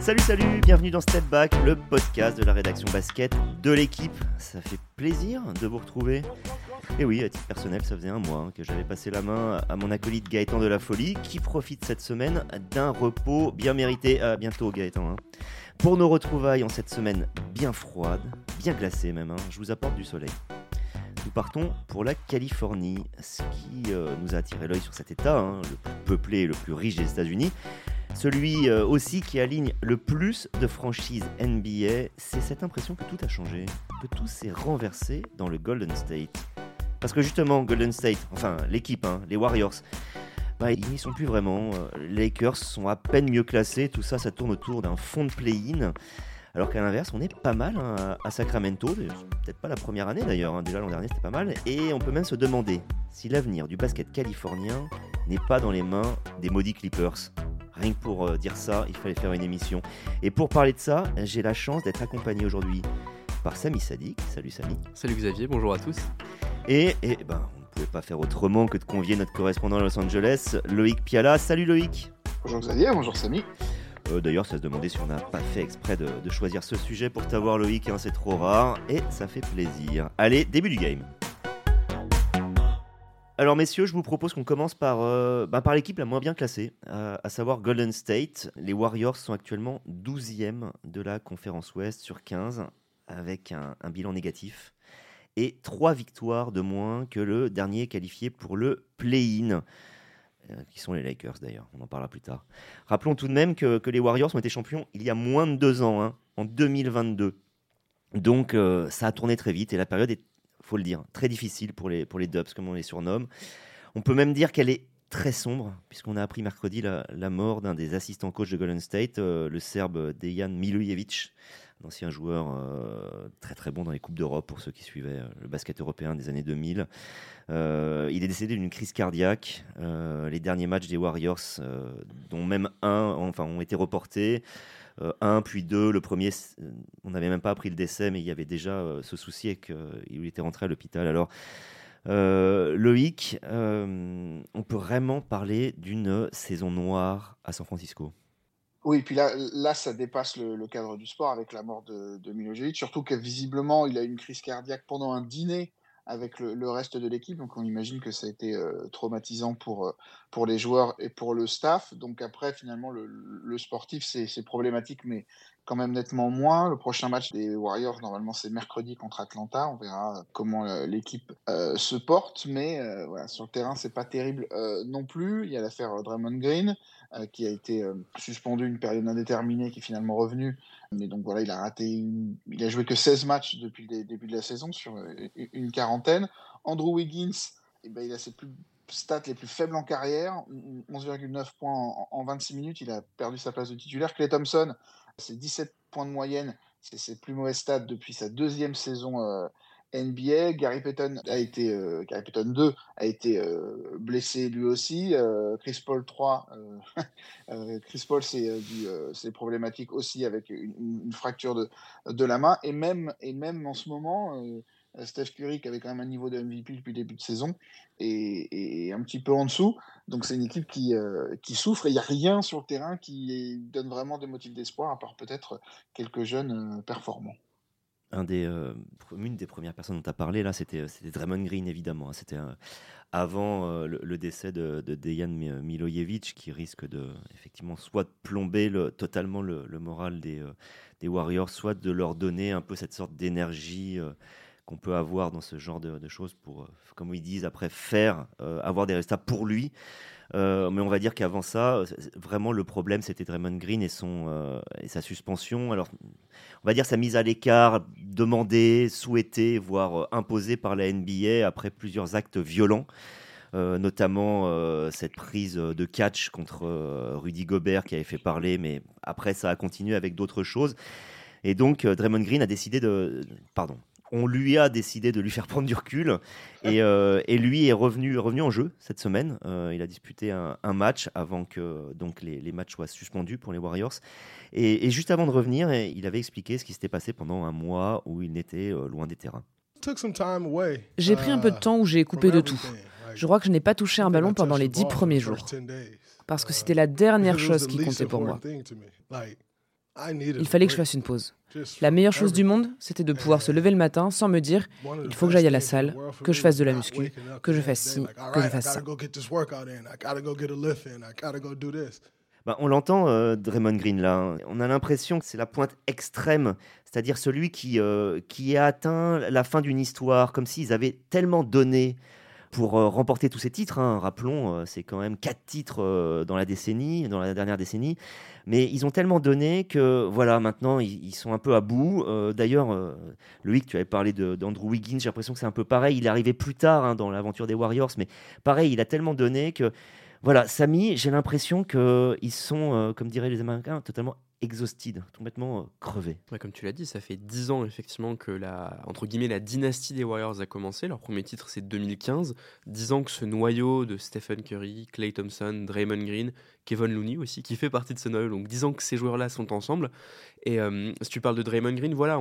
Salut, salut, bienvenue dans Step Back, le podcast de la rédaction basket de l'équipe. Ça fait plaisir de vous retrouver. Et oui, à titre personnel, ça faisait un mois hein, que j'avais passé la main à mon acolyte Gaëtan de la Folie, qui profite cette semaine d'un repos bien mérité. À bientôt, Gaëtan. Hein. Pour nos retrouvailles en cette semaine bien froide, bien glacée même, hein, je vous apporte du soleil. Nous partons pour la Californie, ce qui euh, nous a attiré l'œil sur cet État, le plus peuplé et le plus riche des États-Unis. Celui euh, aussi qui aligne le plus de franchises NBA, c'est cette impression que tout a changé, que tout s'est renversé dans le Golden State. Parce que justement, Golden State, enfin l'équipe, hein, les Warriors, bah, ils n'y sont plus vraiment. Les Lakers sont à peine mieux classés, tout ça, ça tourne autour d'un fond de play-in. Alors qu'à l'inverse, on est pas mal hein, à Sacramento, peut-être pas la première année d'ailleurs, hein. déjà l'an dernier c'était pas mal, et on peut même se demander si l'avenir du basket californien n'est pas dans les mains des maudits Clippers. Rien que pour euh, dire ça, il fallait faire une émission. Et pour parler de ça, j'ai la chance d'être accompagné aujourd'hui par Samy Sadik. Salut Samy. Salut Xavier, bonjour à tous. Et, et ben, on ne pouvait pas faire autrement que de convier notre correspondant à Los Angeles, Loïc Piala. Salut Loïc. Bonjour Xavier, bonjour Samy. Euh, d'ailleurs, ça se demandait si on n'a pas fait exprès de, choisir ce sujet pour t'avoir Loïc, hein, c'est trop rare, et ça fait plaisir. Allez, début du game. Alors messieurs, je vous propose qu'on commence par, euh, bah, l'équipe la moins bien classée, à savoir Golden State. Les Warriors sont actuellement 12e de la conférence Ouest sur 15, avec un, bilan négatif, et 3 victoires de moins que le dernier qualifié pour le play-in, euh, qui sont les Lakers d'ailleurs, on en parlera plus tard. Rappelons tout de même que, les Warriors ont été champions il y a moins de deux ans, hein, en 2022. Donc euh, ça a tourné très vite et la période est faut le dire, très difficile pour les, pour les Dubs, comme on les surnomme. On peut même dire qu'elle est très sombre, puisqu'on a appris mercredi la, mort d'un des assistants coach de Golden State, euh, le Serbe Dejan Milojevic, un ancien joueur euh, très très bon dans les Coupes d'Europe pour ceux qui suivaient euh, le basket européen des années 2000. il est décédé d'une crise cardiaque. les derniers matchs des Warriors, dont même un, enfin, ont été reportés. Euh, un, puis deux. Le premier, euh, on n'avait même pas appris le décès, mais il y avait déjà euh, ce souci et qu'il était rentré à l'hôpital. Alors, Loïc, on peut vraiment parler d'une saison noire à San Francisco. Oui, puis là, ça dépasse le, cadre du sport avec la mort de, de surtout que visiblement, il a eu une crise cardiaque pendant un dîner avec le, reste de l'équipe. Donc on imagine que ça a été euh, traumatisant pour, euh, pour les joueurs et pour le staff. Donc après, finalement, le, le sportif, c'est problématique, mais quand même nettement moins. Le prochain match des Warriors, normalement, c'est mercredi contre Atlanta. On verra comment euh, l'équipe se porte. Mais sur le terrain, c'est pas terrible non plus. Il y a l'affaire Draymond Green. qui a été suspendu une période indéterminée, qui est finalement revenu mais donc voilà, il a raté, il a joué que 16 matchs depuis le début de la saison sur euh, une quarantaine. Andrew Wiggins, eh ben, il a ses plus stats les plus faibles en carrière, 11,9 points en, 26 minutes, il a perdu sa place de titulaire. Clay Thompson, c'est 17 points de moyenne, c'est ses plus mauvais stats depuis sa deuxième saison euh, NBA. Gary Payton a été, euh, Gary Payton 2 a été euh, blessé lui aussi. Chris Paul 3, Chris Paul c'est problématique aussi avec une, fracture de, de, la main. Et même, et même en ce moment, Steph Curry qui avait quand même un niveau de MVP depuis le début de saison et, un petit peu en dessous. Donc c'est une équipe qui, qui souffre et il n'y a rien sur le terrain qui donne vraiment des motifs d'espoir à part peut-être quelques jeunes performants un des, euh, une des premières personnes dont tu as parlé, là, c'était, Draymond Green, évidemment. Hein. C'était euh, avant euh, le, décès de, de Dejan Milojevic, qui risque de, effectivement, soit de plomber le, totalement le, moral des Warriors, soit de leur donner un peu cette sorte d'énergie qu'on peut avoir dans ce genre de, choses pour, comme ils disent, après faire, avoir des résultats pour lui. Euh, mais on va dire qu'avant ça, vraiment le problème c'était Draymond Green et, son, euh, et sa suspension. Alors, on va dire sa mise à l'écart, demandée, souhaitée, voire euh, imposée par la NBA après plusieurs actes violents. notamment cette prise de catch contre Rudy Gobert qui avait fait parler, mais après ça a continué avec d'autres choses. Et donc Draymond Green a décidé de, pardon, on lui a décidé de lui faire prendre du recul et, euh, lui est revenu, revenu en jeu cette semaine. Euh, il a disputé un, match avant que donc les, matchs soient suspendus pour les Warriors. Et, juste avant de revenir, il avait expliqué ce qui s'était passé pendant un mois où il n'était euh, loin des terrains. J'ai pris un peu de temps où j'ai coupé de tout. Je crois que je n'ai pas touché un ballon pendant les dix premiers jours. Parce que c'était la dernière chose qui comptait pour moi. Il fallait que je fasse une pause. La meilleure chose du monde, c'était de pouvoir se lever le matin sans me dire il faut que j'aille à la salle, que je fasse de la muscu, que je fasse ci, que je fasse ça. Bah, on l'entend, euh, Draymond Green, là. Hein. On a l'impression que c'est la pointe extrême, c'est-à-dire celui qui, euh, qui a atteint la fin d'une histoire, comme s'ils avaient tellement donné pour euh, remporter tous ces titres. Hein. Rappelons, c'est quand même quatre titres dans la décennie, dans la dernière décennie. Mais ils ont tellement donné que, voilà, maintenant, ils, sont un peu à bout. D'ailleurs, Loïc, tu avais parlé d'Andrew Wiggins, j'ai l'impression que c'est un peu pareil. Il est arrivé plus tard hein, dans l'aventure des Warriors, mais pareil, il a tellement donné que voilà, Samy, j'ai l'impression qu'ils sont, euh, comme diraient les Américains, totalement exhausted, complètement euh, crevés. comme tu l'as dit, ça fait 10 ans effectivement que la, entre guillemets, la dynastie des Warriors a commencé. Leur premier titre, c'est 2015. 10 ans que ce noyau de Stephen Curry, Clay Thompson, Draymond Green, Kevin Looney aussi, qui fait partie de ce noyau. Donc 10 ans que ces joueurs-là sont ensemble. Et euh, si tu parles de Draymond Green, voilà,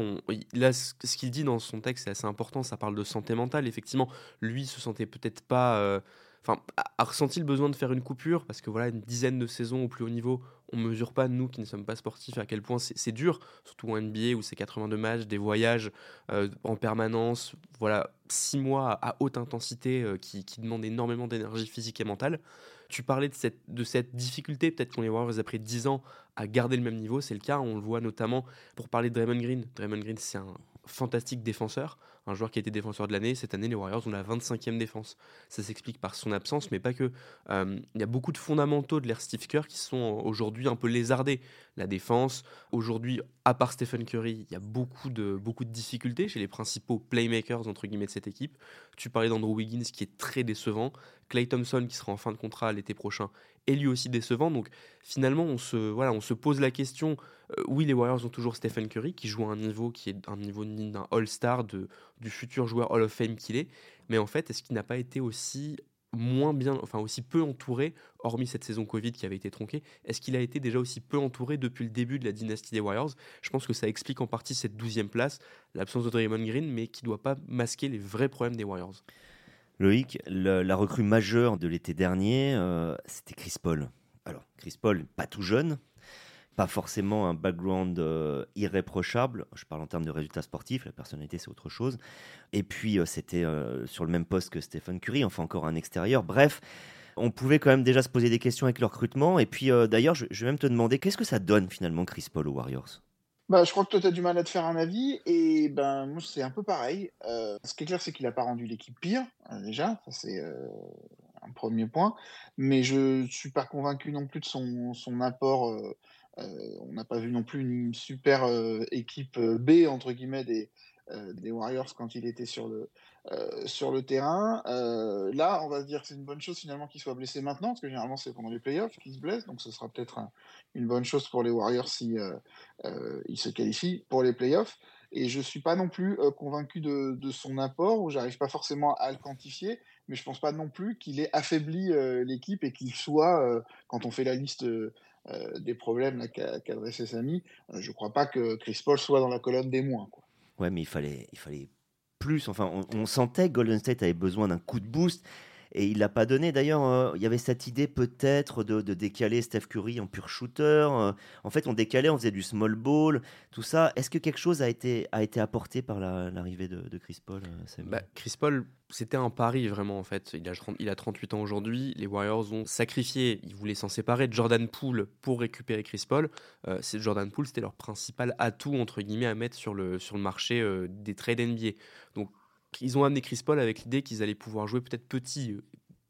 là, ce qu'il dit dans son texte, c'est assez important. Ça parle de santé mentale. Effectivement, lui se sentait peut-être pas enfin, a, ressenti le besoin de faire une coupure parce que voilà, une dizaine de saisons au plus haut niveau, on mesure pas nous qui ne sommes pas sportifs à quel point c'est dur, surtout en NBA où c'est 82 matchs, des voyages euh, en permanence, voilà, six mois à, haute intensité euh, qui, qui, demandent énormément d'énergie physique et mentale. Tu parlais de cette, de cette difficulté, peut-être qu'on les Warriors, après 10 ans, à garder le même niveau. C'est le cas, on le voit notamment pour parler de Draymond Green. Draymond Green, c'est un fantastique défenseur un joueur qui a été défenseur de l'année. Cette année, les Warriors ont la 25e défense. Ça s'explique par son absence, mais pas que. Euh, il y a beaucoup de fondamentaux de l'ère Steve Kerr qui sont aujourd'hui un peu lézardés. La défense, aujourd'hui, à part Stephen Curry, il y a beaucoup de, beaucoup de difficultés chez les principaux playmakers entre guillemets de cette équipe. Tu parlais d'Andrew Wiggins qui est très décevant. Clay Thompson qui sera en fin de contrat l'été prochain est lui aussi décevant. Donc finalement, on se, voilà, on se pose la question. Euh, oui, les Warriors ont toujours Stephen Curry qui joue à un niveau qui est un niveau d'un All-Star, du futur joueur Hall of Fame qu'il est. Mais en fait, est-ce qu'il n'a pas été aussi moins bien, enfin aussi peu entouré, hormis cette saison Covid qui avait été tronquée, est-ce qu'il a été déjà aussi peu entouré depuis le début de la dynastie des Warriors? Je pense que ça explique en partie cette douzième place, l'absence de Draymond Green, mais qui ne doit pas masquer les vrais problèmes des Warriors. Loïc, la recrue majeure de l'été dernier, euh, c'était Chris Paul. Alors, Chris Paul, pas tout jeune, pas forcément un background euh, irréprochable. Je parle en termes de résultats sportifs, la personnalité c'est autre chose. Et puis, euh, c'était sur le même poste que Stephen Curry, enfin encore un extérieur. Bref, on pouvait quand même déjà se poser des questions avec le recrutement. Et puis, d'ailleurs, je, je vais même te demander, qu'est-ce que ça donne finalement Chris Paul aux Warriors? Bah, je crois que toi, tu as du mal à te faire un avis. Et ben, moi, c'est un peu pareil. Euh, ce qui est clair, c'est qu'il n'a pas rendu l'équipe pire, euh, déjà. Ça, c'est euh, un premier point. Mais je ne suis pas convaincu non plus de son, son apport. on n'a pas vu non plus une super équipe B, entre guillemets, des, des Warriors quand il était sur le, euh, sur le terrain. Euh, là, on va dire que c'est une bonne chose finalement qu'il soit blessé maintenant, parce que généralement c'est pendant les playoffs qu'il se blesse, donc ce sera peut-être une bonne chose pour les Warriors si euh, ils se qualifient pour les playoffs. Et je suis pas non plus convaincu de, son apport, ou j'arrive pas forcément à le quantifier, mais je pense pas non plus qu'il ait affaibli l'équipe et qu'il soit, quand on fait la liste des problèmes qu'a qu dressé Samy, je crois pas que Chris Paul soit dans la colonne des moins. Quoi. Ouais, mais il fallait, il fallait plus. Enfin, on, sentait que Golden State avait besoin d'un coup de boost. Et il l'a pas donné. D'ailleurs, euh, il y avait cette idée peut-être de, décaler Steph Curry en pur shooter. Euh, en fait, on décalait, on faisait du small ball, tout ça. Est-ce que quelque chose a été, a été apporté par l'arrivée de, Chris Paul euh, bah, Chris Paul, c'était un pari vraiment en fait. Il a, il a 38 ans aujourd'hui. Les Warriors ont sacrifié, ils voulaient s'en séparer de Jordan Poole pour récupérer Chris Paul. c'est Jordan Poole, c'était leur principal atout entre guillemets à mettre sur le, sur le marché des trades NBA. Donc ils ont amené Chris Paul avec l'idée qu'ils allaient pouvoir jouer peut-être petit.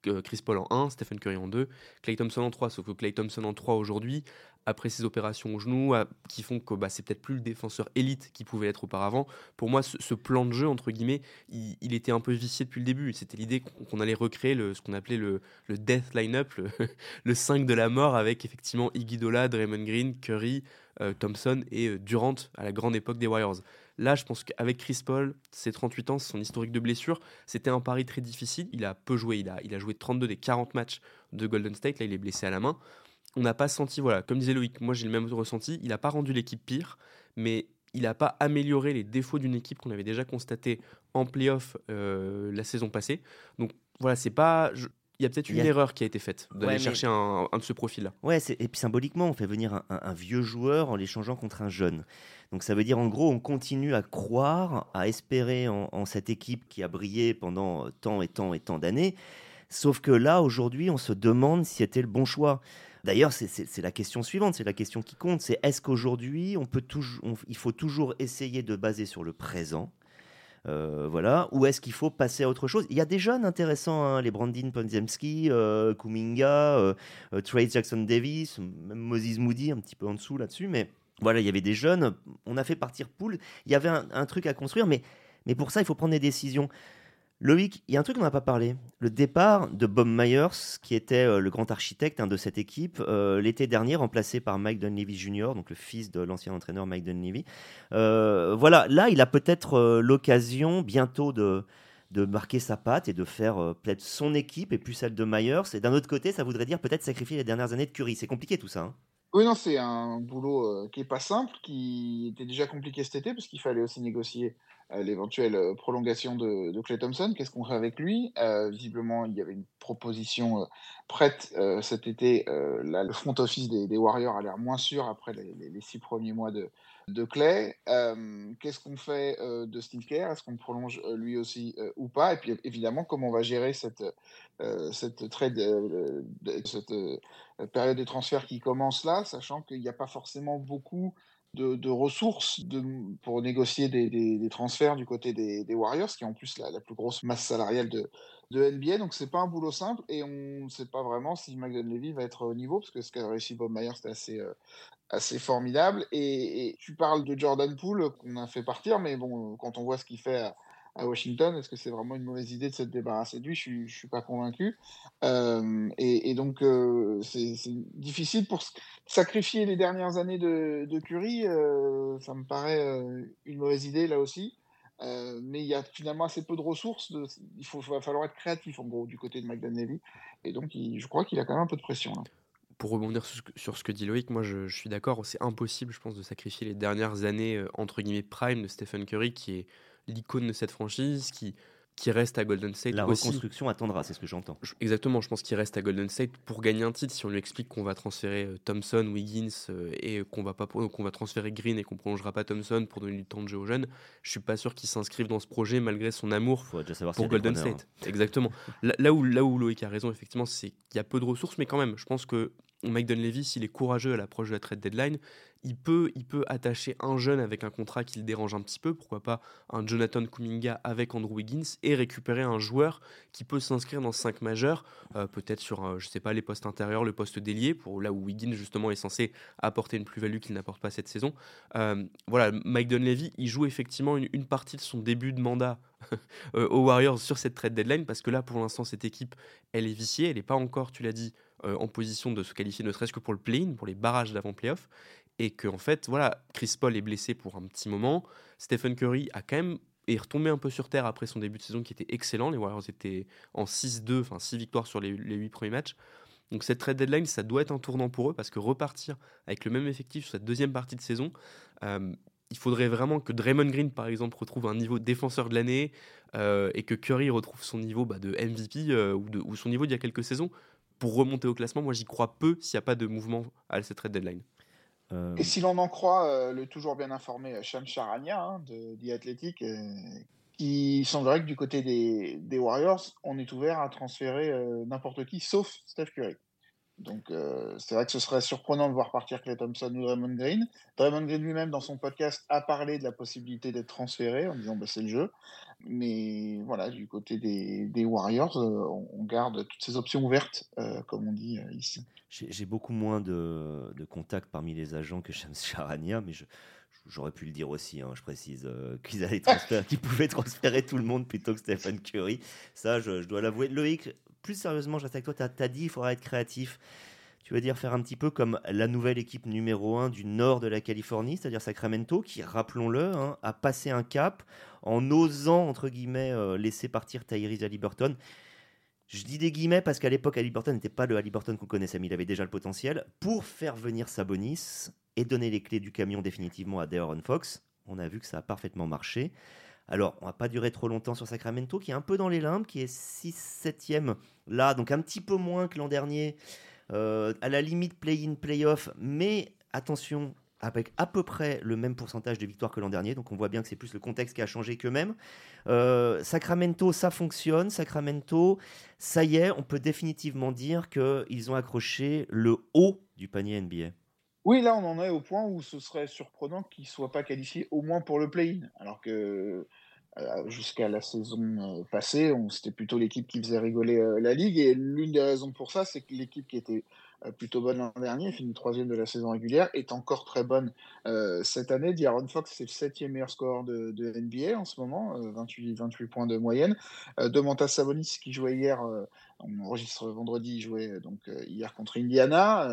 Euh, Chris Paul en 1, Stephen Curry en 2, Clay Thompson en 3. Sauf que Clay Thompson en 3 aujourd'hui, après ses opérations au genou, qui font que bah, c'est peut-être plus le défenseur élite qu'il pouvait être auparavant. Pour moi, ce, plan de jeu, entre guillemets, il, était un peu vicié depuis le début. C'était l'idée qu'on allait recréer le, ce qu'on appelait le, le death line-up, le, 5 de la mort, avec effectivement Iguodala, Draymond Green, Curry, euh, Thompson et euh, Durant à la grande époque des Warriors. Là, je pense qu'avec Chris Paul, ses 38 ans, son historique de blessure, c'était un pari très difficile. Il a peu joué, il a, joué 32 des 40 matchs de Golden State. Là, il est blessé à la main. On n'a pas senti, voilà, comme disait Loïc, moi j'ai le même ressenti. Il n'a pas rendu l'équipe pire, mais il n'a pas amélioré les défauts d'une équipe qu'on avait déjà constaté en playoff euh, la saison passée. Donc voilà, c'est pas il y a peut-être une erreur qui a été faite d'aller chercher un, de ce profil-là. Ouais, et puis symboliquement, on fait venir un, vieux joueur en l'échangeant contre un jeune. Donc ça veut dire en gros, on continue à croire, à espérer en, cette équipe qui a brillé pendant tant et tant et tant d'années. Sauf que là, aujourd'hui, on se demande si c'était le bon choix. D'ailleurs, c'est la question suivante, c'est la question qui compte, c'est est-ce qu'aujourd'hui, on peut toujours, il faut toujours essayer de baser sur le présent euh, voilà, ou est-ce qu'il faut passer à autre chose? Il y a des jeunes intéressants, hein, les Brandon Ponzemski, euh, Kuminga, euh, Trey Jackson Davis, même Moses Moody un petit peu en dessous là-dessus, mais voilà, il y avait des jeunes. On a fait partir Pool. Il y avait un, un truc à construire, mais, mais pour ça, il faut prendre des décisions. Loïc, il y a un truc dont on n'a pas parlé. Le départ de Bob Myers, qui était euh, le grand architecte hein, de cette équipe, euh, l'été dernier, remplacé par Mike Dunleavy Jr., donc le fils de l'ancien entraîneur Mike Dunleavy. Euh, voilà, là, il a peut-être l'occasion bientôt de, de marquer sa patte et de faire peut-être son équipe et plus celle de Myers. Et d'un autre côté, ça voudrait dire peut-être sacrifier les dernières années de Curry. C'est compliqué tout ça. Hein. oui, non, c'est un boulot qui est pas simple, qui était déjà compliqué cet été, parce qu'il fallait aussi négocier l'éventuelle euh, prolongation de, Clay Thompson. Qu'est-ce qu'on fait avec lui? Euh, Visiblement, il y avait une proposition euh, prête cet été. le front office des, Warriors a l'air moins sûr après les, six premiers mois de, Clay. Qu'est-ce qu'on fait de Steve Kerr Est-ce qu'on prolonge lui aussi ou pas? Et puis évidemment, comment on va gérer cette, cette, cette période de transfert qui commence là, sachant qu'il n'y a pas forcément beaucoup de, ressources pour négocier des, transferts du côté des, Warriors, qui est en plus la, plus grosse masse salariale de, NBA. Donc c'est pas un boulot simple et on ne sait pas vraiment si McDonald Levy va être au niveau, parce que ce qu'a réussi Bob Myers, c'était assez, euh, assez formidable. Et, tu parles de Jordan Poole qu'on a fait partir, mais bon, quand on voit ce qu'il fait à Washington. Est-ce que c'est vraiment une mauvaise idée de se débarrasser de lui? Je ne suis, pas convaincu. Euh, et, donc, euh, c'est difficile pour sacrifier les dernières années de, de Curry. Euh, ça me paraît une mauvaise idée là aussi. mais il y a finalement assez peu de ressources. il faut, va falloir être créatif en gros du côté de McDonnell. Et donc, je crois qu'il a quand même un peu de pression là pour rebondir sur ce, que dit Loïc, moi je suis d'accord, c'est impossible, je pense, de sacrifier les dernières années entre guillemets prime de Stephen Curry, qui est l'icône de cette franchise, qui, qui reste à Golden State. La reconstruction attendra, c'est ce que j'entends. Exactement, je pense qu'il reste à Golden State pour gagner un titre. Si on lui explique qu'on va transférer euh, Thompson, Wiggins euh, et qu'on va pas qu'on va transférer Green et qu'on prolongera pas Thompson pour donner du temps de jeu aux jeunes, je suis pas sûr qu'il s'inscrive dans ce projet malgré son amour pour Golden State. Exactement. là, où là où Loïc a raison effectivement, c'est qu'il y a peu de ressources, mais quand même, je pense que Mike Dunleavy, s'il est courageux à l'approche de la trade deadline, il peut, il peut attacher un jeune avec un contrat qui le dérange un petit peu, pourquoi pas un Jonathan Kuminga avec Andrew Wiggins, et récupérer un joueur qui peut s'inscrire dans 5 majeurs, euh, peut-être sur, euh, je sais pas, les postes intérieurs, le poste d'ailier, pour là où Wiggins justement est censé apporter une plus-value qu'il n'apporte pas cette saison. Euh, voilà, Mike Dunleavy, il joue effectivement une, une partie de son début de mandat aux Warriors sur cette trade deadline, parce que là, pour l'instant, cette équipe, elle est viciée, elle n'est pas encore, tu l'as dit, en position de se qualifier ne serait-ce que pour le play-in, pour les barrages d'avant-playoff et que en fait, voilà, Chris Paul est blessé pour un petit moment. Stephen Curry a quand même est retombé un peu sur terre après son début de saison qui était excellent. Les Warriors étaient en 6-2, enfin 6 victoires sur les, les 8 premiers matchs. Donc cette trade deadline, ça doit être un tournant pour eux parce que repartir avec le même effectif sur cette deuxième partie de saison, euh, il faudrait vraiment que Draymond Green, par exemple, retrouve un niveau défenseur de l'année euh, et que Curry retrouve son niveau bah, de MVP euh, ou, ou son niveau d'il y a quelques saisons pour remonter au classement. Moi, j'y crois peu s'il n'y a pas de mouvement à cette trade deadline. Euh, Et si l'on en croit euh, le toujours bien informé euh, Sham Charania hein, de The Athletic, qui semblerait que du côté des, des, Warriors, on est ouvert à transférer n'importe qui sauf Steph Curry. Donc c'est vrai que ce serait surprenant de voir partir Clay Thompson ou Draymond Green. Draymond Green lui-même dans son podcast a parlé de la possibilité d'être transféré en disant bah, c'est le jeu. Mais voilà, du côté des, Warriors, on garde toutes ces options ouvertes, comme on dit ici. J'ai beaucoup moins de, contacts parmi les agents que Shams Charania, mais j'aurais pu le dire aussi, hein, je précise, euh, qu'ils allaient pouvaient transférer tout le monde plutôt que Stephen Curry. Ça, je, dois l'avouer. Loïc, plus sérieusement, je reste avec toi, tu as, dit il faudra être créatif. Tu veux dire faire un petit peu comme la nouvelle équipe numéro 1 du nord de la Californie, c'est-à-dire Sacramento, qui, rappelons-le, hein, a passé un cap en osant, entre guillemets, euh, laisser partir Tyrese Haliburton. Je dis des guillemets parce qu'à l'époque, Burton n'était pas le Burton qu'on connaissait, mais il avait déjà le potentiel pour faire venir Sabonis et donner les clés du camion définitivement à De'Aaron Fox. On a vu que ça a parfaitement marché. Alors, on va pas durer trop longtemps sur Sacramento, qui est un peu dans les limbes, qui est 6-7e là, donc un petit peu moins que l'an dernier, euh, à la limite play-in, play-off, mais attention, avec à peu près le même pourcentage de victoires que l'an dernier. Donc on voit bien que c'est plus le contexte qui a changé qu'eux-mêmes. Euh, Sacramento, ça fonctionne. Sacramento, ça y est, on peut définitivement dire qu'ils ont accroché le haut du panier NBA. Oui, là on en est au point où ce serait surprenant qu'ils ne soient pas qualifiés au moins pour le play-in. Alors que euh, jusqu'à la saison euh, passée, c'était plutôt l'équipe qui faisait rigoler la ligue. Et l'une des raisons pour ça, c'est que l'équipe qui était euh, plutôt bonne l'an dernier, finit troisième de la saison régulière, est encore très bonne euh, cette année. D'Aaron Fox, c'est le septième meilleur score de, NBA en ce moment, 28, euh, 28 points de moyenne. Domantas Sabonis, qui jouait hier, on enregistre vendredi, il jouait donc hier contre Indiana.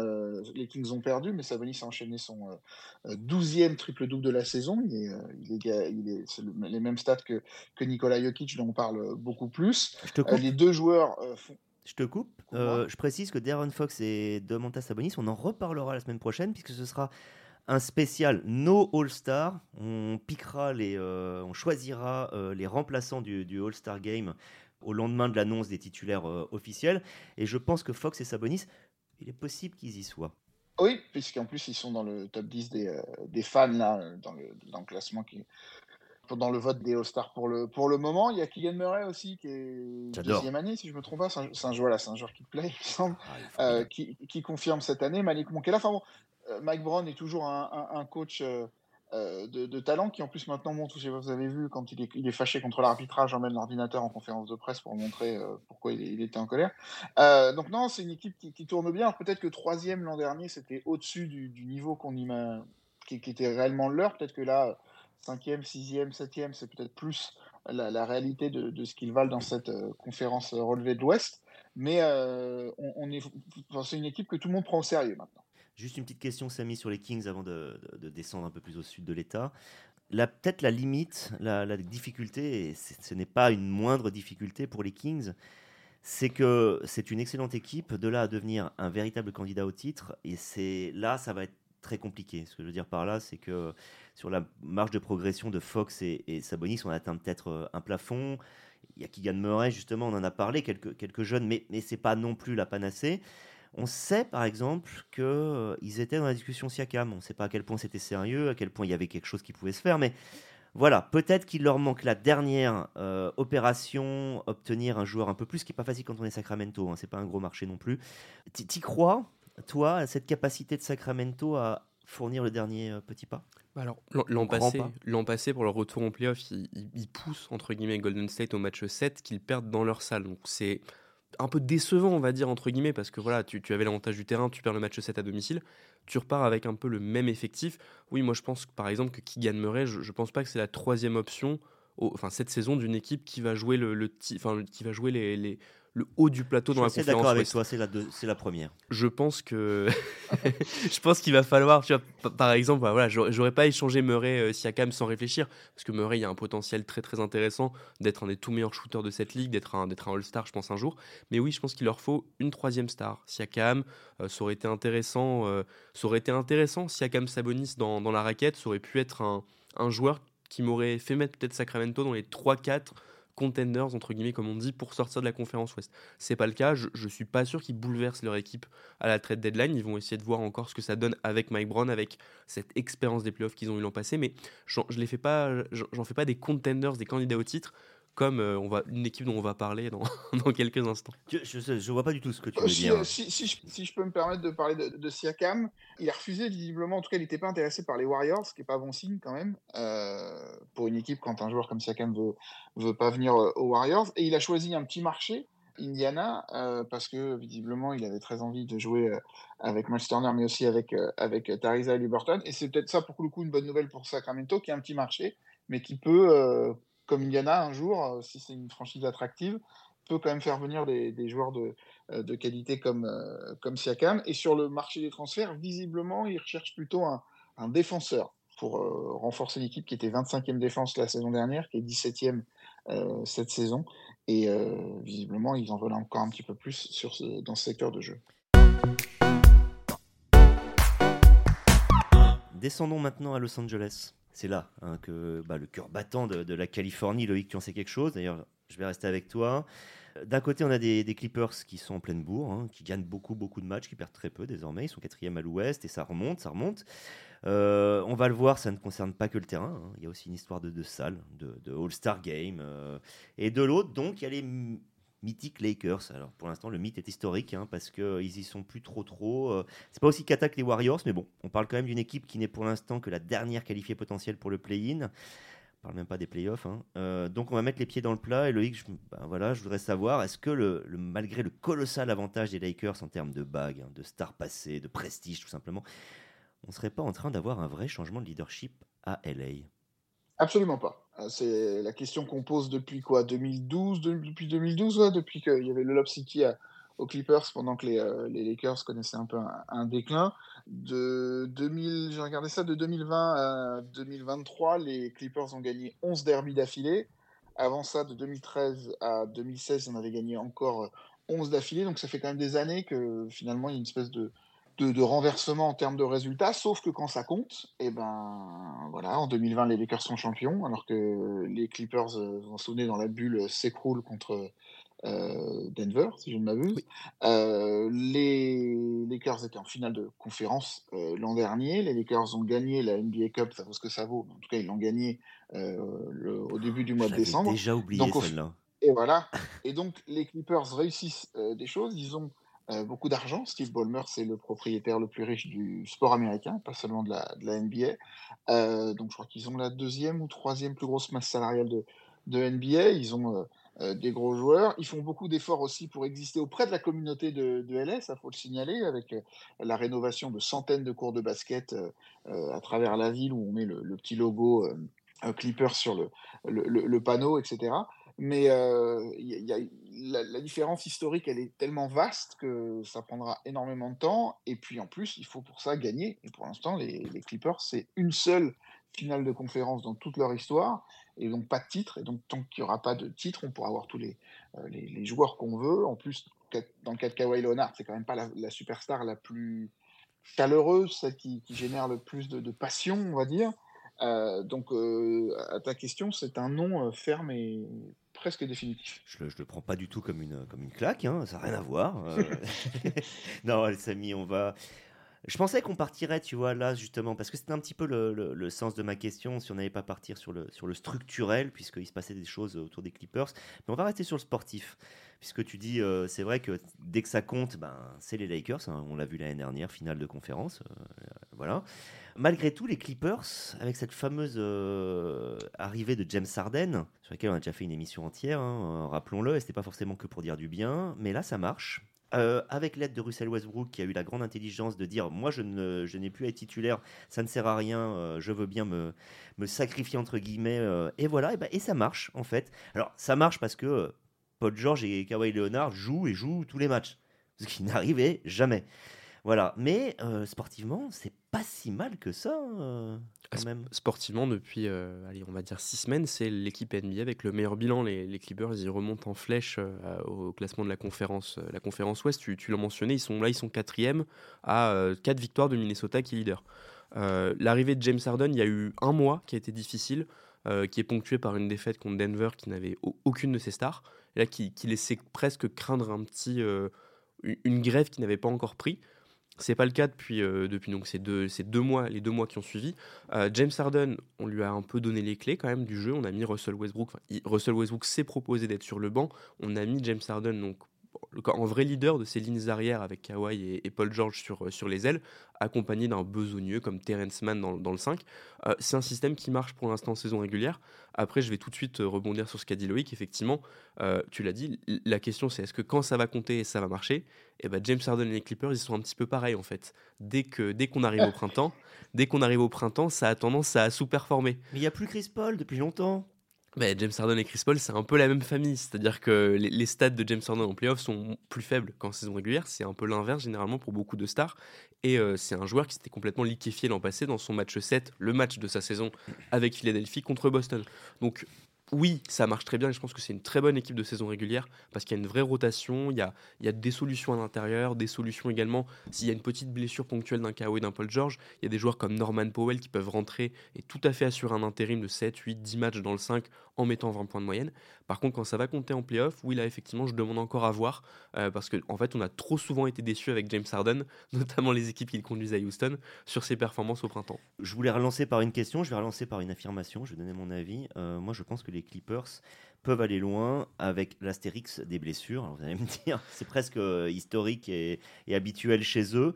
les Kings ont perdu, mais Sabonis a enchaîné son douzième triple-double de la saison. Il est, il est, il est c'est les mêmes stats que, que Nikola Jokic, dont on parle beaucoup plus. les deux joueurs font je te coupe. Euh, je précise que Darren Fox et Domantas Sabonis, on en reparlera la semaine prochaine puisque ce sera un spécial No All-Star. On piquera les, euh, on choisira euh, les remplaçants du, All-Star Game au lendemain de l'annonce des titulaires officiels. Et je pense que Fox et Sabonis, il est possible qu'ils y soient. Oui, puisqu'en plus ils sont dans le top 10 des, des fans là, dans le, dans le classement qui, dans le vote des All-Stars pour le, pour le moment. Il y a Keegan Murray aussi, qui est deuxième année, si je ne me trompe pas. C'est un, joueur, là, c'est un joueur qui plaît, il semble, ah, euh, qui, qui, confirme cette année. Malik Monkela. Enfin bon, euh, Mike Brown est toujours un, un, coach euh, de, de, talent qui, en plus, maintenant montre, si vous avez vu, quand il est, il est fâché contre l'arbitrage, emmène l'ordinateur en conférence de presse pour montrer pourquoi il, il, était en colère. donc, non, c'est une équipe qui, qui tourne bien. Peut-être que troisième l'an dernier, c'était au-dessus du, du, niveau qu'on qui, qui, était réellement leur. Peut-être que là 5e, 6e, 7e, c'est peut-être plus la, réalité de, ce qu'ils valent dans cette euh, conférence euh, relevée de l'Ouest. Mais euh, on, est, c'est une équipe que tout le monde prend au sérieux maintenant. Juste une petite question, Samy, sur les Kings avant de, descendre un peu plus au sud de l'État. Peut-être la limite, la, difficulté, et ce n'est pas une moindre difficulté pour les Kings, c'est que c'est une excellente équipe, de là à devenir un véritable candidat au titre, et c'est là, ça va être très compliqué. Ce que je veux dire par là, c'est que sur la marge de progression de Fox et, Sabonis, on atteint peut-être euh, un plafond. Il y a Kylian Murray, justement, on en a parlé, quelques, jeunes, mais, mais ce n'est pas non plus la panacée. On sait par exemple qu'ils euh, étaient dans la discussion Siakam. On ne sait pas à quel point c'était sérieux, à quel point il y avait quelque chose qui pouvait se faire, mais voilà, peut-être qu'il leur manque la dernière euh, opération, obtenir un joueur un peu plus, ce qui n'est pas facile quand on est Sacramento, hein, c'est pas un gros marché non plus. T'y crois? Toi, à cette capacité de Sacramento à fournir le dernier euh, petit pas? Bah alors, l'an passé, l'an passé, pour leur retour en playoff, ils, ils, poussent entre guillemets Golden State au match 7 qu'ils perdent dans leur salle. Donc c'est un peu décevant, on va dire, entre guillemets, parce que voilà, tu, avais l'avantage du terrain, tu perds le match 7 à domicile, tu repars avec un peu le même effectif. Oui, moi je pense par exemple que Keegan Murray, je, je pense pas que c'est la troisième option, enfin cette saison d'une équipe qui va jouer le, le enfin, qui va jouer les, les, le haut du plateau dans la conférence. d'accord avec toi, c'est la, c'est la première. Je pense que je pense qu'il va falloir, tu vois, par exemple, bah, voilà, j'aurais pas échangé Murray euh, Siakam sans réfléchir, parce que Murray il a un potentiel très très intéressant d'être un des tout meilleurs shooters de cette ligue, d'être un, d'être un All-Star, je pense un jour. Mais oui, je pense qu'il leur faut une troisième star. Siakam, euh, ça aurait été intéressant, euh, ça aurait été intéressant. Siakam Sabonis dans, dans la raquette, ça aurait pu être un, un joueur qui m'aurait fait mettre peut-être Sacramento dans les 3-4 contenders, entre guillemets, comme on dit, pour sortir de la conférence Ouest. C'est pas le cas. Je, je suis pas sûr qu'ils bouleversent leur équipe à la trade deadline. Ils vont essayer de voir encore ce que ça donne avec Mike Brown, avec cette expérience des playoffs qu'ils ont eu l'an passé. Mais je les fais pas, j'en fais pas des contenders, des candidats au titre comme euh, on va, une équipe dont on va parler dans, dans quelques instants. Je ne vois pas du tout ce que tu veux dire. Si, si, je, peux me permettre de parler de, Siakam, il a refusé visiblement, en tout cas il n'était pas intéressé par les Warriors, ce qui n'est pas bon signe quand même, euh, pour une équipe quand un joueur comme Siakam veut, veut pas venir euh, aux Warriors. Et il a choisi un petit marché, Indiana, parce que visiblement il avait très envie de jouer avec Miles Turner, mais aussi avec, avec Tariza et Liberton. Et c'est peut-être ça pour le coup une bonne nouvelle pour Sacramento, qui a un petit marché, mais qui peut comme Indiana un jour, euh, si c'est une franchise attractive, peut quand même faire venir des, joueurs de, euh, de, qualité comme, euh, comme Siakam. Et sur le marché des transferts, visiblement, ils recherchent plutôt un, défenseur pour renforcer l'équipe qui était 25e défense la saison dernière, qui est 17e cette saison. Et visiblement, ils en veulent encore un petit peu plus dans ce secteur de jeu. Descendons maintenant à Los Angeles. C'est là hein, que bah, le cœur battant de, la Californie, Loïc, tu en sais quelque chose? D'ailleurs, je vais rester avec toi. D'un côté, on a des, Clippers qui sont en pleine bourre, hein, qui gagnent beaucoup, beaucoup de matchs, qui perdent très peu désormais. Ils sont quatrième à l'ouest et ça remonte, ça remonte. Euh, on va le voir, ça ne concerne pas que le terrain. Hein. Il y a aussi une histoire de, de salle, de, All-Star Game. Euh, et de l'autre, donc, il y a les mythiques Lakers. Alors pour l'instant, le mythe est historique hein, parce qu'ils euh, y sont plus trop trop. c'est pas aussi qu'attaquent les Warriors, mais bon, on parle quand même d'une équipe qui n'est pour l'instant que la dernière qualifiée potentielle pour le play-in parle même pas des playoffs. Hein. Euh, donc on va mettre les pieds dans le plat. Et Loïc, je, ben voilà, je voudrais savoir, est-ce que le, malgré le colossal avantage des Lakers en termes de bagues, hein, de stars passées, de prestige tout simplement, on serait pas en train d'avoir un vrai changement de leadership à LA Absolument pas. Euh, c'est la question qu'on pose depuis quoi 2012 Depuis 2012, depuis qu'il y avait le Lob City à, aux Clippers pendant que les, euh, les Lakers connaissaient un peu un, déclin. De 2000, j'ai regardé ça de 2020 à 2023, les Clippers ont gagné 11 derbies d'affilée. Avant ça, de 2013 à 2016, on avait gagné encore 11 d'affilée. Donc ça fait quand même des années que finalement il y a une espèce de, de, renversement en termes de résultats, sauf que quand ça compte, et eh ben voilà, en 2020 les Lakers sont champions, alors que les Clippers, euh, vous vous souvenez, dans la bulle s'écroulent contre euh, Denver, si je ne m'abuse. Euh, les Lakers étaient en finale de conférence euh, l'an dernier. Les Lakers ont gagné la NBA Cup, ça vaut ce que ça vaut. En tout cas, ils l'ont gagné au début du mois de décembre. déjà oublié celle-là. Et voilà. Et donc, les Clippers réussissent des choses. Ils ont beaucoup d'argent. Steve Ballmer, c'est le propriétaire le plus riche du sport américain, pas seulement de la, NBA. donc, je crois qu'ils ont la deuxième ou troisième plus grosse masse salariale de, NBA. Ils ont euh, des gros joueurs. Ils font beaucoup d'efforts aussi pour exister auprès de la communauté de, de LS, ça faut le signaler, avec euh, la rénovation de centaines de cours de basket euh, à travers la ville où on met le, petit logo Clipper sur le, panneau, etc. Mais y a, la, différence historique, elle est tellement vaste que ça prendra énormément de temps. Et puis en plus, il faut pour ça gagner. Et pour l'instant, les, Clippers, c'est une seule finale de conférence dans toute leur histoire et donc pas de titre. Et donc, tant qu'il n'y aura pas de titre, on pourra avoir tous les, les, joueurs qu'on veut. En plus, dans le cas de Kawhi Leonard, c'est quand même pas la, superstar la plus chaleureuse, celle qui, génère le plus de, passion, on va dire. Donc, à ta question, c'est un nom ferme et presque définitif. Je le, le prends pas du tout comme une, comme une claque, hein, ça n'a rien à voir. non, Samy, on va, je pensais qu'on partirait, tu vois, là, justement, parce que c'était un petit peu le, sens de ma question, si on n'allait pas partir sur le, sur le structurel, puisqu'il se passait des choses autour des Clippers. Mais on va rester sur le sportif, puisque tu dis, euh, c'est vrai que dès que ça compte, ben, c'est les Lakers. Hein. on l'a vu l'année dernière, finale de conférence. Euh, voilà. Malgré tout, les Clippers, avec cette fameuse euh, arrivée de James Harden, sur laquelle on a déjà fait une émission entière, hein, rappelons-le, et c'était pas forcément que pour dire du bien, mais là, ça marche. Euh, avec l'aide de Russell Westbrook qui a eu la grande intelligence de dire moi je n'ai plus à être titulaire ça ne sert à rien euh, je veux bien me, sacrifier entre guillemets euh, et voilà et, bah, et, ça marche en fait alors ça marche parce que Paul George et Kawhi Leonard jouent et jouent tous les matchs ce qui n'arrivait jamais voilà mais sportivement c'est pas si mal que ça ah, sportivement, depuis, euh, allez, on va dire six semaines, c'est l'équipe NBA avec le meilleur bilan. Les, Clippers, ils remontent en flèche euh, au classement de la conférence, euh, la conférence Ouest. Tu, l'as mentionné, ils sont là, ils sont quatrième à quatre victoires de Minnesota qui est leader. L'arrivée de James Harden, il y a eu un mois qui a été difficile, qui est ponctué par une défaite contre Denver qui n'avait aucune de ses stars, et là qui, qui, laissait presque craindre un petit, une grève qui n'avait pas encore pris. C'est pas le cas depuis, euh, depuis donc ces deux, mois, les deux mois qui ont suivi. Euh, James Harden, on lui a un peu donné les clés quand même du jeu. On a mis Russell Westbrook. Russell Westbrook s'est proposé d'être sur le banc. On a mis James Harden donc en vrai leader de ces lignes arrière avec Kawhi et, Paul George sur, euh, sur les ailes, accompagné d'un besogneux comme Terrence Mann dans, dans le 5. Euh, c'est un système qui marche pour l'instant en saison régulière. Après, je vais tout de suite euh, rebondir sur ce qu'a dit Loïc. Effectivement, tu l'as dit, la question c'est est-ce que quand ça va compter, ça va marcher? Et eh ben James Harden et les Clippers, ils sont un petit peu pareils en fait. Dès que dès qu'on arrive au printemps, dès qu'on arrive au printemps, ça a tendance à sous-performer. Mais il n'y a plus Chris Paul depuis longtemps. James Harden et Chris Paul, c'est un peu la même famille. C'est-à-dire que les, stats de James Harden en playoff sont plus faibles qu'en saison régulière. C'est un peu l'inverse généralement pour beaucoup de stars. Et euh, c'est un joueur qui s'était complètement liquéfié l'an passé dans son match 7, le match de sa saison avec Philadelphie contre Boston. Donc oui, ça marche très bien et je pense que c'est une très bonne équipe de saison régulière parce qu'il y a une vraie rotation, il y a, des solutions à l'intérieur, des solutions également. S'il y a une petite blessure ponctuelle d'un KO et d'un Paul George, il y a des joueurs comme Norman Powell qui peuvent rentrer et tout à fait assurer un intérim de 7, 8, 10 matchs dans le 5 en mettant 20 points de moyenne. Par contre, quand ça va compter en playoff, oui, là, effectivement, je demande encore à voir euh, parce qu'en en fait, on a trop souvent été déçus avec James Harden, notamment les équipes qu'il conduisent à Houston, sur ses performances au printemps. Je voulais relancer par une question, je vais relancer par une affirmation, je vais donner mon avis. Euh, moi, je pense que Clippers peuvent aller loin avec l'astérix des blessures. Alors, vous allez me dire, c'est presque euh, historique et, habituel chez eux.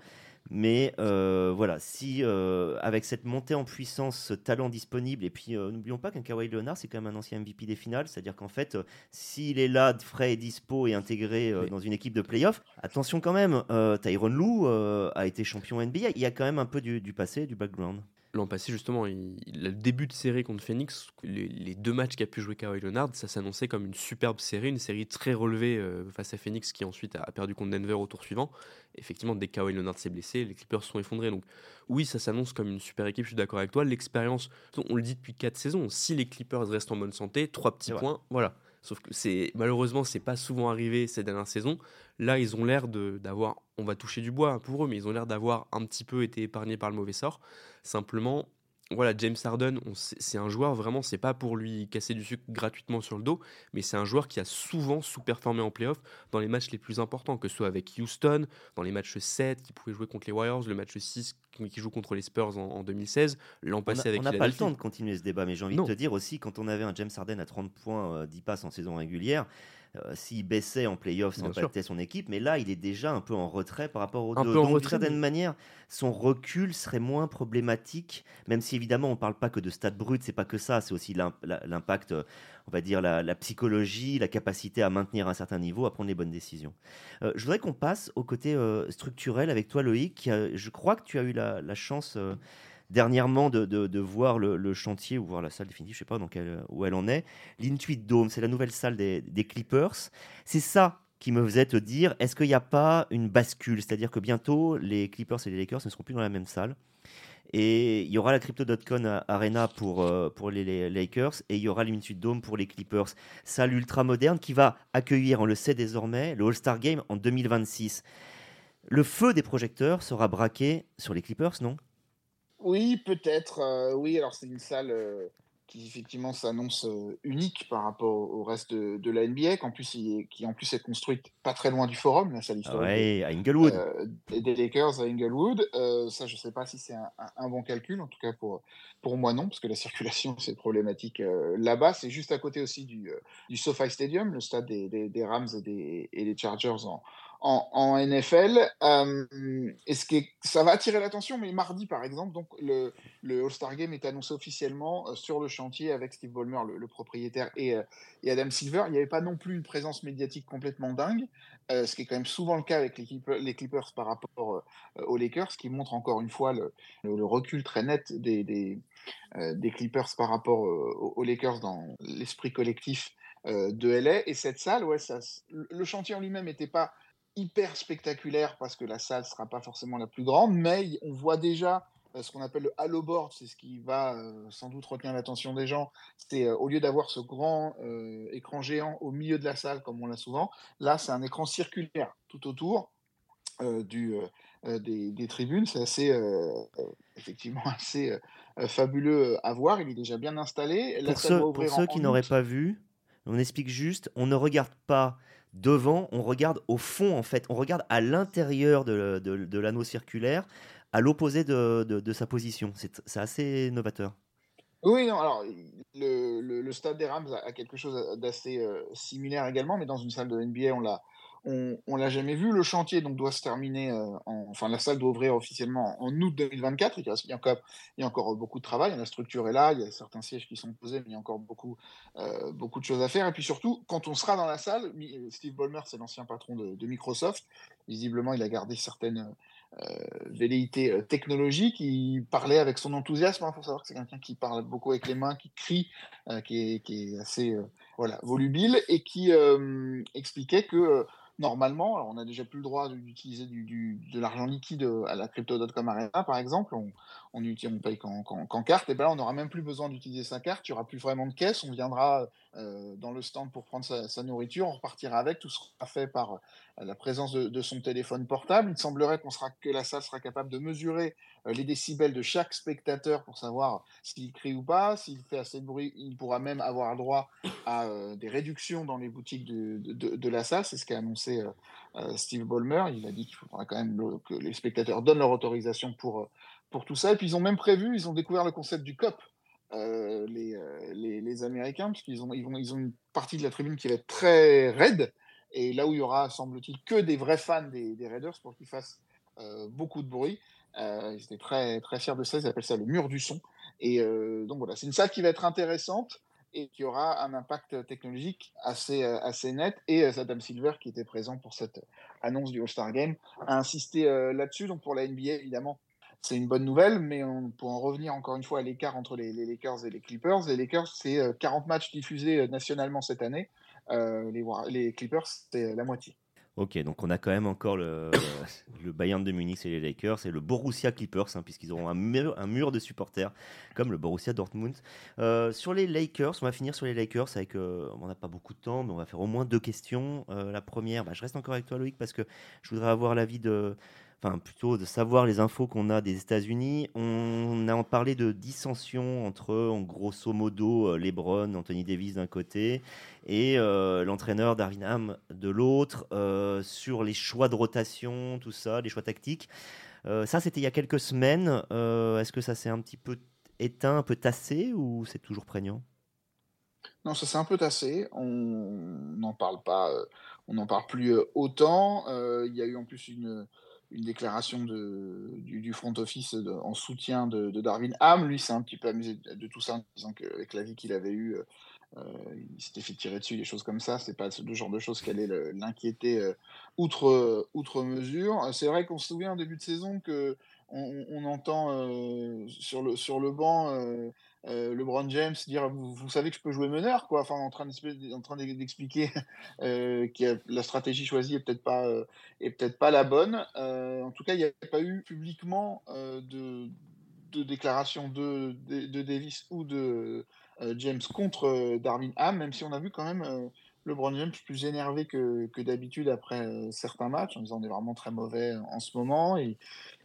Mais euh, voilà, si euh, avec cette montée en puissance, ce talent disponible, et puis n'oublions pas qu'un Kawhi Leonard, c'est quand même un ancien MVP des finales, c'est-à-dire qu'en fait, s'il est là, frais et dispo et intégré dans une équipe de playoff, attention quand même, Tyron Lou a été champion NBA, il y a quand même un peu du, du passé, du background. L'an passé, justement, il, le début de série contre Phoenix, les, deux matchs qu'a pu jouer Kawhi Leonard, ça s'annonçait comme une superbe série, une série très relevée euh, face à Phoenix qui ensuite a, perdu contre Denver au tour suivant. Effectivement, dès que Kawhi Leonard s'est blessé, les Clippers sont effondrés. Donc, oui, ça s'annonce comme une super équipe, je suis d'accord avec toi. L'expérience, on le dit depuis 4 saisons, si les Clippers restent en bonne santé, trois petits points, voilà. Sauf que c'est malheureusement, c'est pas souvent arrivé ces dernières saisons. Là, ils ont l'air d'avoir, on va toucher du bois pour eux, mais ils ont l'air d'avoir un petit peu été épargnés par le mauvais sort. Simplement, voilà, James Harden, c'est un joueur vraiment, c'est pas pour lui casser du sucre gratuitement sur le dos, mais c'est un joueur qui a souvent sous-performé en playoff dans les matchs les plus importants, que ce soit avec Houston, dans les matchs 7 qui pouvait jouer contre les Warriors, le match 6 qui joue contre les Spurs en, 2016, l'an passé avec On n'a pas le temps de continuer ce débat, mais j'ai envie de te dire aussi, quand on avait un James Harden à 30 points, 10 euh, passes en saison régulière, euh, s'il baissait en playoff, ça impactait son équipe. Mais là, il est déjà un peu en retrait par rapport aux deux. Donc, d'une certaine manière, son recul serait moins problématique, même si évidemment, on ne parle pas que de stade brut, c'est pas que ça, c'est aussi l'impact, euh, on va dire, la, psychologie, la capacité à maintenir un certain niveau, à prendre les bonnes décisions. Euh, je voudrais qu'on passe au côté structurel avec toi, Loïc. je crois que tu as eu la, la chance dernièrement de, voir le, chantier ou voir la salle définitive, je sais pas dans quelle, où elle en est. L'Intuit Dome, c'est la nouvelle salle des, Clippers. C'est ça qui me faisait te dire, est-ce qu'il n'y a pas une bascule? C'est-à-dire que bientôt, les Clippers et les Lakers ne seront plus dans la même salle. Et il y aura la Crypto.com Arena pour, euh, pour les, Lakers et il y aura l'Intuit Dome pour les Clippers. Salle ultra moderne qui va accueillir, on le sait désormais, le All-Star Game en 2026. Le feu des projecteurs sera braqué sur les Clippers, non? Oui, peut-être. Euh, oui, alors c'est une salle euh, qui effectivement s'annonce euh, unique par rapport au reste de, la NBA, qui en, plus, qui en plus est construite pas très loin du Forum, la salle ah historique. Oui, à Inglewood. des Lakers à Inglewood. ça, je ne sais pas si c'est un, bon calcul, en tout cas pour, pour moi non, parce que la circulation, c'est problématique là-bas. C'est juste à côté aussi du, du SoFi Stadium, le stade des, des, Rams et des, et des Chargers en, en, NFL. Euh, est-ce que ça va attirer l'attention? Mais mardi, par exemple, donc le, All-Star Game est annoncé officiellement euh, sur le chantier avec Steve Ballmer, le, propriétaire, et, euh, et, Adam Silver. Il n'y avait pas non plus une présence médiatique complètement dingue, ce qui est quand même souvent le cas avec les, Clippers par rapport aux Lakers, ce qui montre encore une fois le, recul très net des, des, Clippers par rapport aux Lakers dans l'esprit collectif de LA. Et cette salle, ouais, ça, le chantier en lui-même n'était pas hyper spectaculaire parce que la salle sera pas forcément la plus grande, mais on voit déjà euh, ce qu'on appelle le halo board, c'est ce qui va euh, sans doute retenir l'attention des gens. C'est euh, au lieu d'avoir ce grand écran géant au milieu de la salle comme on l'a souvent, là c'est un écran circulaire tout autour du, des, tribunes. C'est assez effectivement assez fabuleux à voir. Il est déjà bien installé. pour ceux qui n'auraient pas vu, on explique juste, on ne regarde pas devant, on regarde au fond, en fait, on regarde à l'intérieur de, l'anneau circulaire, à l'opposé de, sa position. C'est assez novateur. Oui, non, alors le, stade des Rams a, quelque chose d'assez euh, similaire également, mais dans une salle de NBA, on l'a on, on l'a jamais vu. Le chantier donc doit se terminer, euh, enfin la salle doit ouvrir officiellement en août 2024. Il y, a, encore, il y a encore beaucoup de travail. La structure est là, il y a certains sièges qui sont posés, mais il y a encore beaucoup, euh, beaucoup de choses à faire. Et puis surtout, quand on sera dans la salle, Steve Ballmer, c'est l'ancien patron de, Microsoft. Visiblement, il a gardé certaines euh, velléités euh, technologiques. Il parlait avec son enthousiasme. Il hein. faut savoir que c'est quelqu'un qui parle beaucoup avec les mains, qui crie, qui est, qui, est, assez voilà volubile et qui expliquait que normalement, on n'a déjà plus le droit d'utiliser du, de l'argent liquide à la crypto.com Arena, par exemple, on, on, on paye qu'en carte, et ben là, on n'aura même plus besoin d'utiliser sa carte, il n'y aura plus vraiment de caisse, on viendra euh, dans le stand pour prendre sa, nourriture, on repartira avec, tout sera fait par euh, la présence de, son téléphone portable. Il semblerait qu'on sera, que la salle sera capable de mesurer euh, les décibels de chaque spectateur pour savoir s'il crie ou pas, s'il fait assez de bruit, il pourra même avoir droit à des réductions dans les boutiques de, de la salle, c'est ce qu'a annoncé Steve Ballmer. Il a dit qu'il faudra quand même que les spectateurs donnent leur autorisation pour, pour tout ça. Et puis ils ont même prévu, ils ont découvert le concept du COP. Les, les, Américains, puisqu'ils ont, ils ils ont une partie de la tribune qui va être très raide, et là où il y aura, semble-t-il, que des vrais fans des, Raiders pour qu'ils fassent beaucoup de bruit. ils étaient très, très fiers de ça, ils appellent ça le mur du son. Et donc voilà, c'est une salle qui va être intéressante et qui aura un impact technologique assez, euh, assez net. Et euh, Adam Silver, qui était présent pour cette annonce du All-Star Game, a insisté euh, là-dessus. Donc pour la NBA, évidemment, c'est une bonne nouvelle, mais on, pour en revenir encore une fois à l'écart entre les, Lakers et les Clippers, les Lakers, c'est 40 matchs diffusés nationalement cette année. les, les Clippers, c'est la moitié. Ok, donc on a quand même encore le, Bayern de Munich et les Lakers et le Borussia Clippers, hein, puisqu'ils auront un mur, de supporters comme le Borussia Dortmund. Euh, sur les Lakers, on va finir sur les Lakers avec. Euh, on n'a pas beaucoup de temps, mais on va faire au moins deux questions. Euh, la première, bah, je reste encore avec toi, Loïc, parce que je voudrais avoir l'avis de enfin plutôt de savoir les infos qu'on a des États-Unis. On a parlé de dissension entre, en grosso modo, euh, LeBron, Anthony Davis d'un côté et euh, l'entraîneur Darvin Ham de l'autre euh, sur les choix de rotation, tout ça, les choix tactiques. ça, c'était il y a quelques semaines. Est-ce que ça s'est un petit peu éteint, un peu tassé ou c'est toujours prégnant? Non, ça s'est un peu tassé. On n'en parle pas, on n'en parle plus autant. Il y a eu en plus une, une déclaration du, front office en soutien de, Darwin Ham. Lui s'est un petit peu amusé de, tout ça en disant qu'avec la vie qu'il avait eue, euh, euh, il s'était fait tirer dessus, des choses comme ça. C'est pas le genre de choses qui allait l'inquiéter euh, outre, outre mesure. C'est vrai qu'on se souvient en début de saison que on, entend sur, le, sur le banc euh, LeBron James dire vous, savez que je peux jouer meneur quoi. Enfin en train d'expliquer euh, que la stratégie choisie est peut-être pas euh, la bonne. En tout cas il n'y a pas eu publiquement de, déclaration de, Davis ou de James contre Darwin Ham même si on a vu quand même LeBron James plus énervé que, d'habitude après certains matchs en disant on est vraiment très mauvais en ce moment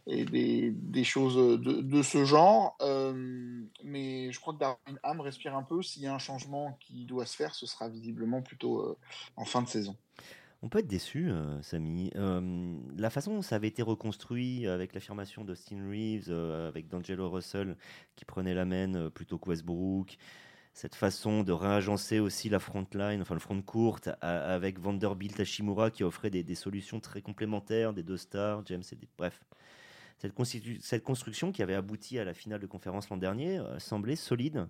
et des, des choses de, de, ce genre. Euh, mais je crois que Darwin Ham respire un peu. S'il y a un changement qui doit se faire, ce sera visiblement plutôt euh, en fin de saison. On peut être déçu, euh, Samy. la façon dont ça avait été reconstruit avec l'affirmation d'Austin Reeves, avec D'Angelo Russell qui prenait la main plutôt que Westbrook, cette façon de réagencer aussi la front line, enfin le front courte, avec Vanderbilt Hashimura qui offrait des, des, solutions très complémentaires, des deux stars, James et des... Bref cette, cette construction qui avait abouti à la finale de conférence l'an dernier euh, semblait solide.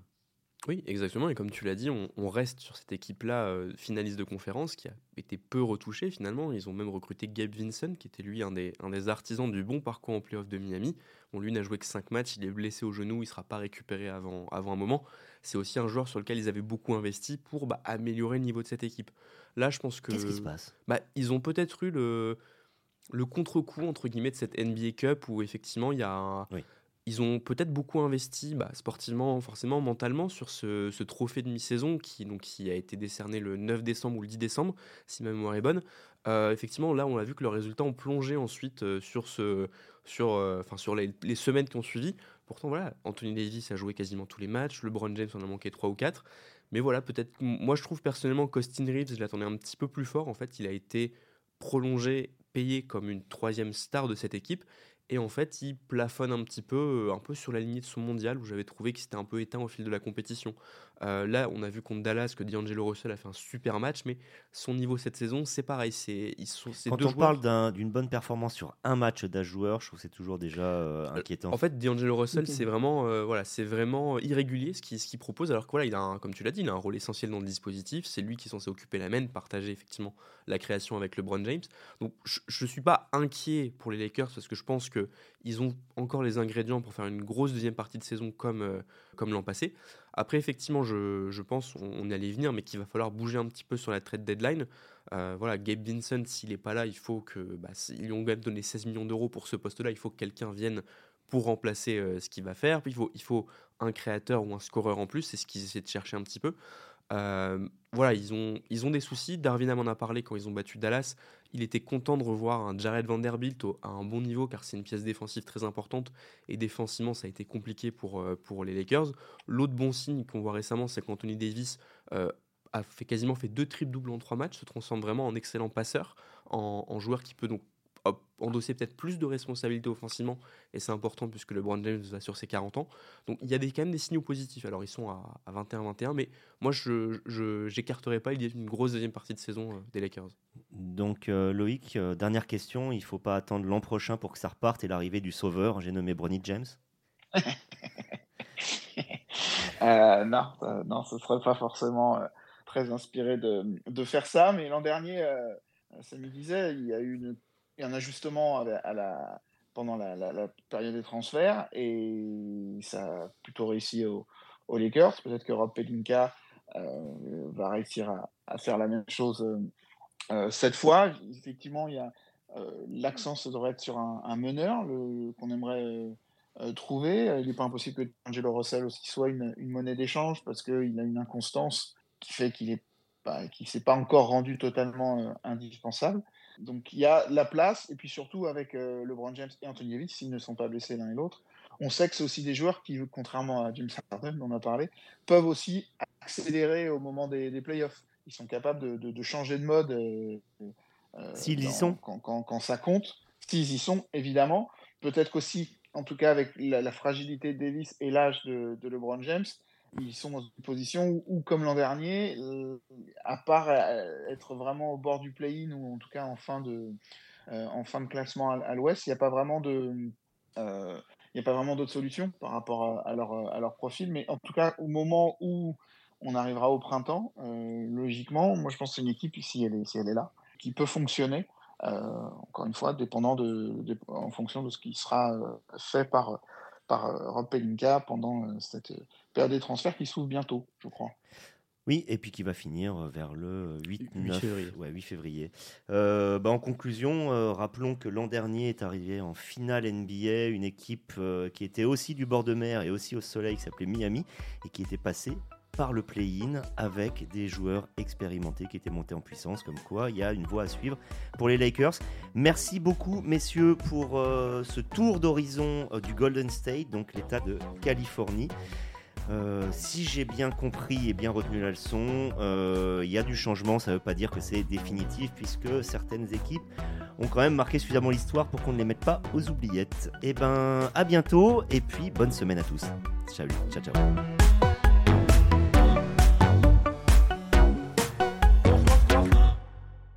Oui, exactement. Et comme tu l'as dit, on, reste sur cette équipe-là, euh, finaliste de conférence, qui a été peu retouchée finalement. Ils ont même recruté Gabe Vincent, qui était lui un des, un des artisans du bon parcours en playoff de Miami. Bon, lui n'a joué que 5 matchs, il est blessé au genou, il ne sera pas récupéré avant, avant un moment. C'est aussi un joueur sur lequel ils avaient beaucoup investi pour bah, améliorer le niveau de cette équipe. Là, je pense que. Qu'est-ce qui se passe? bah, Ils ont peut-être eu le le contre-coup entre guillemets de cette NBA Cup où effectivement il y a ils ont peut-être beaucoup investi bah, sportivement forcément mentalement sur ce, trophée de mi-saison qui donc qui a été décerné le 9 décembre ou le 10 décembre si ma mémoire est bonne. Euh, effectivement là on a vu que leurs résultats ont plongé ensuite euh, sur ce sur euh, enfin sur les, semaines qui ont suivi. Pourtant voilà Anthony Davis a joué quasiment tous les matchs LeBron James en a manqué 3 ou 4 mais voilà peut-être moi je trouve personnellement qu'Austin Reeves je l'attendais un petit peu plus fort. En fait il a été prolongé payé comme une troisième star de cette équipe. Et en fait, il plafonne un petit peu, euh, un peu sur la lignée de son mondial, où j'avais trouvé qu'il s'était un peu éteint au fil de la compétition. Euh, là, on a vu contre Dallas que D'Angelo Russell a fait un super match, mais son niveau cette saison, c'est pareil. C'est, ils sont, Quand on parle d'une bonne performance sur un match d'un joueur, je trouve que c'est toujours déjà euh, inquiétant. En fait, D'Angelo Russell, c'est vraiment, voilà, c'est vraiment irrégulier ce qu'il, ce qu'il propose, alors que voilà, il a comme tu l'as dit, il a un rôle essentiel dans le dispositif. C'est lui qui est censé occuper la main, partager effectivement la création avec LeBron James. Donc je ne suis pas inquiet pour les Lakers parce que je pense qu'ils ont encore les ingrédients pour faire une grosse deuxième partie de saison comme, euh, comme l'an passé. Après, effectivement, je, je pense, on, allait venir, mais qu'il va falloir bouger un petit peu sur la trade deadline. Euh, voilà, Gabe Vincent, s'il n'est pas là, il faut que. Bah, ils lui ont donné 16 millions d'euros pour ce poste-là, il faut que quelqu'un vienne pour remplacer euh, ce qu'il va faire. Puis il faut, il faut un créateur ou un scoreur en plus, c'est ce qu'ils essaient de chercher un petit peu. Euh, voilà, ils ont, ils ont des soucis. Darwin m'en a parlé quand ils ont battu Dallas. Il était content de revoir un Jared Vanderbilt à un bon niveau car c'est une pièce défensive très importante et défensivement ça a été compliqué pour, euh, pour les Lakers. L'autre bon signe qu'on voit récemment, c'est qu'Anthony Davis a fait quasiment fait deux triples doubles en trois matchs, se transforme vraiment en excellent passeur, en, en joueur qui peut donc endosser peut-être plus de responsabilités offensivement, et c'est important puisque le Brown James va sur ses 40 ans. Donc il y a des, quand même des signaux positifs. Alors ils sont à, 21-21, mais moi je n'écarterai pas l'idée d'une grosse deuxième partie de saison euh, des Lakers. Donc euh, Loïc, euh, dernière question, il ne faut pas attendre l'an prochain pour que ça reparte et l'arrivée du sauveur, j'ai nommé Bronny James non, non, ce ne serait pas forcément très inspiré de, de, faire ça, mais l'an dernier, ça me disait, il y a eu une il y a un ajustement à la, pendant la, période des transferts et ça a plutôt réussi aux, Lakers. Peut-être que Rob Pelinka euh, va réussir à, faire la même chose euh, euh, cette fois. Effectivement, il y a l'accent ça devrait être sur un, meneur qu'on aimerait trouver. Il n'est pas impossible que Angelo Russell aussi soit une, monnaie d'échange parce qu'il a une inconstance qui fait qu'il qui s'est pas encore rendu totalement indispensable. Donc il y a la place, et puis surtout avec euh, LeBron James et Anthony Davis, s'ils ne sont pas blessés l'un et l'autre, on sait que c'est aussi des joueurs qui, contrairement à James Harden, dont on a parlé, peuvent aussi accélérer au moment des, playoffs. Ils sont capables de, changer de mode. Euh, euh, s'ils y sont. Quand, ça compte. S'ils y sont, évidemment. Peut-être qu'aussi, en tout cas avec la, fragilité de Davis et l'âge de, de LeBron James, ils sont dans une position où, comme l'an dernier, euh, à part euh, être vraiment au bord du play-in ou en tout cas en fin de, euh, en fin de classement à, l'Ouest, il n'y a pas vraiment de, il a pas vraiment d'autres solutions par rapport à, leur, à leur profil. Mais en tout cas, au moment où on arrivera au printemps, logiquement, moi je pense que c'est une équipe, si elle est, si elle est là, qui peut fonctionner. encore une fois, dépendant de, en fonction de ce qui sera fait par par euh, Rob Pelinka pendant euh, cette euh, période des transferts qui s'ouvre bientôt, je crois. Oui, et puis qui va finir vers le 8, 9, février. Ouais, 8 février. bah en conclusion, rappelons que l'an dernier est arrivé en finale NBA une équipe qui était aussi du bord de mer et aussi au soleil, qui s'appelait Miami, et qui était passée par le play-in avec des joueurs expérimentés qui étaient montés en puissance, comme quoi il y a une voie à suivre pour les Lakers. Merci beaucoup messieurs pour euh, ce tour d'horizon euh, du Golden State, donc l'État de Californie. Euh, si j'ai bien compris et bien retenu la leçon, il y a du changement, ça ne veut pas dire que c'est définitif, puisque certaines équipes ont quand même marqué suffisamment l'histoire pour qu'on ne les mette pas aux oubliettes. Et eh ben, à bientôt, et puis bonne semaine à tous. Salut, ciao, ciao.